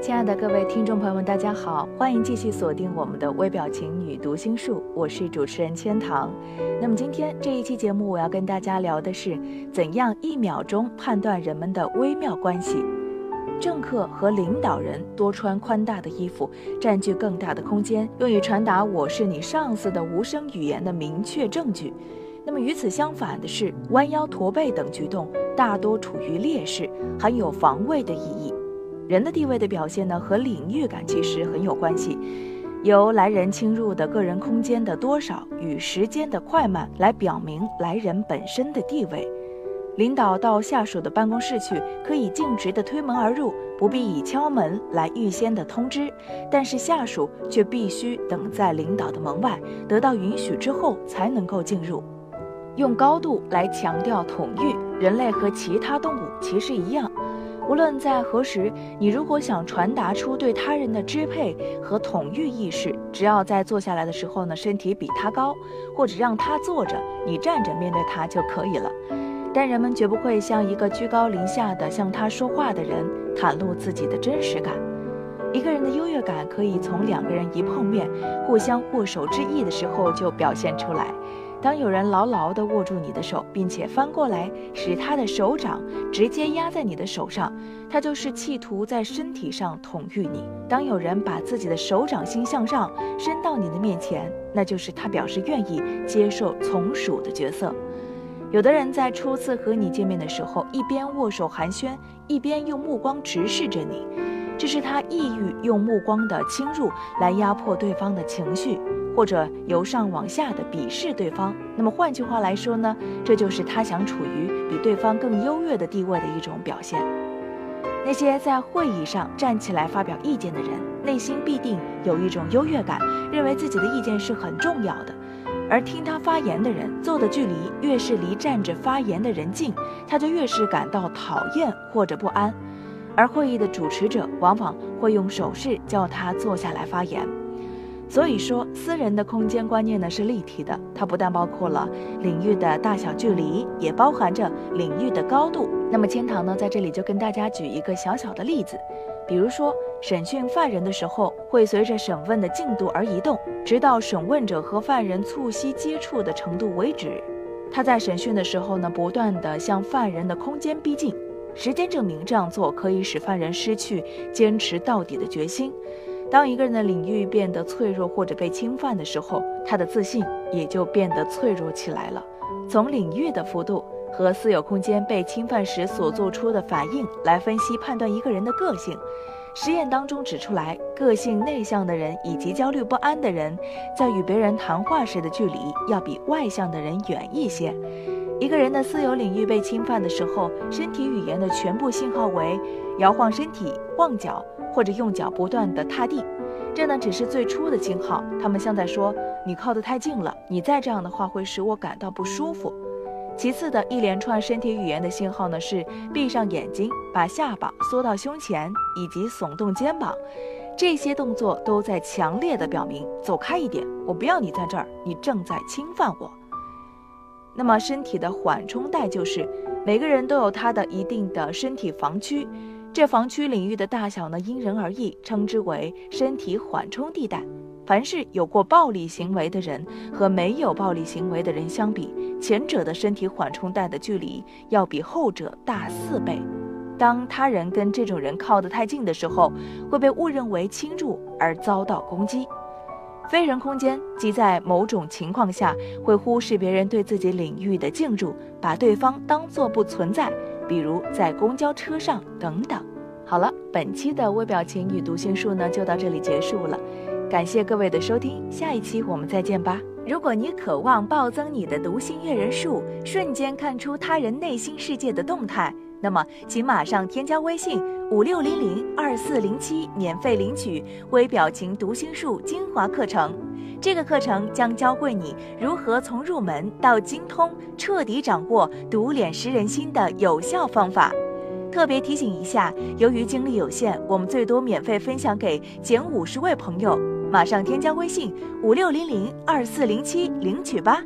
亲爱的各位听众朋友们，大家好，欢迎继续锁定我们的微表情女读心术，我是主持人千堂。那么今天这一期节目，我要跟大家聊的是怎样一秒钟判断人们的微妙关系。政客和领导人多穿宽大的衣服，占据更大的空间，用于传达“我是你上司”的无声语言的明确证据。那么与此相反的是，弯腰驼背等举动大多处于劣势，含有防卫的意义。人的地位的表现呢，和领域感其实很有关系，由来人侵入的个人空间的多少与时间的快慢来表明来人本身的地位。领导到下属的办公室去，可以径直的推门而入，不必以敲门来预先的通知，但是下属却必须等在领导的门外，得到允许之后才能够进入。用高度来强调统御，人类和其他动物其实一样。无论在何时，你如果想传达出对他人的支配和统御意识，只要在坐下来的时候呢，身体比他高，或者让他坐着，你站着面对他就可以了。但人们绝不会向一个居高临下的向他说话的人袒露自己的真实感。一个人的优越感可以从两个人一碰面，互相握手之意的时候就表现出来。当有人牢牢地握住你的手，并且翻过来使他的手掌直接压在你的手上，他就是企图在身体上统御你。当有人把自己的手掌心向上伸到你的面前，那就是他表示愿意接受从属的角色。有的人在初次和你见面的时候，一边握手寒暄，一边用目光直视着你，这是他意欲用目光的侵入来压迫对方的情绪。或者由上往下的鄙视对方，那么换句话来说呢，这就是他想处于比对方更优越的地位的一种表现。那些在会议上站起来发表意见的人，内心必定有一种优越感，认为自己的意见是很重要的。而听他发言的人，坐的距离越是离站着发言的人近，他就越是感到讨厌或者不安。而会议的主持者往往会用手势叫他坐下来发言。所以说，私人的空间观念呢是立体的，它不但包括了领域的大小距离，也包含着领域的高度。那么千堂呢在这里就跟大家举一个小小的例子，比如说审讯犯人的时候，会随着审问的进度而移动，直到审问者和犯人促膝接触的程度为止。他在审讯的时候呢，不断地向犯人的空间逼近，时间证明这样做可以使犯人失去坚持到底的决心。当一个人的领域变得脆弱或者被侵犯的时候，他的自信也就变得脆弱起来了。从领域的幅度和私有空间被侵犯时所做出的反应来分析判断一个人的个性，实验当中指出来，个性内向的人以及焦虑不安的人，在与别人谈话时的距离要比外向的人远一些。一个人的私有领域被侵犯的时候，身体语言的全部信号为摇晃身体、晃脚或者用脚不断地踏地。这呢只是最初的信号，他们像在说你靠得太近了，你再这样的话会使我感到不舒服。其次的一连串身体语言的信号呢是闭上眼睛、把下巴缩到胸前以及耸动肩膀，这些动作都在强烈的表明走开一点，我不要你在这儿，你正在侵犯我。那么，身体的缓冲带就是每个人都有他的一定的身体防区，这防区领域的大小呢因人而异，称之为身体缓冲地带。凡是有过暴力行为的人和没有暴力行为的人相比，前者的身体缓冲带的距离要比后者大四倍。当他人跟这种人靠得太近的时候，会被误认为侵入而遭到攻击。非人空间即在某种情况下会忽视别人对自己领域的进入，把对方当作不存在，比如在公交车上等等。好了，本期的微表情与读心术呢就到这里结束了。感谢各位的收听，下一期我们再见吧。如果你渴望暴增你的读心阅人术，瞬间看出他人内心世界的动态，那么请马上添加微信五六零零二四零七，免费领取微表情读心术精华课程。这个课程将教会你如何从入门到精通，彻底掌握读脸识人心的有效方法。特别提醒一下，由于精力有限，我们最多免费分享给减五十位朋友。马上添加微信五六零零二四零七领取吧。